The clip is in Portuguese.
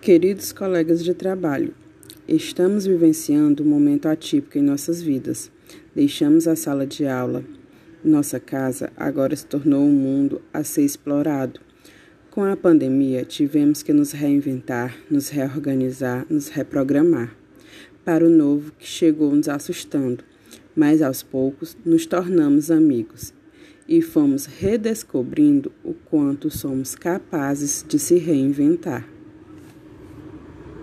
Queridos colegas de trabalho, estamos vivenciando um momento atípico em nossas vidas. Deixamos a sala de aula. Nossa casa agora se tornou um mundo a ser explorado. Com a pandemia, tivemos que nos reinventar, nos reorganizar, nos reprogramar para o novo que chegou nos assustando, mas aos poucos nos tornamos amigos e fomos redescobrindo o quanto somos capazes de se reinventar.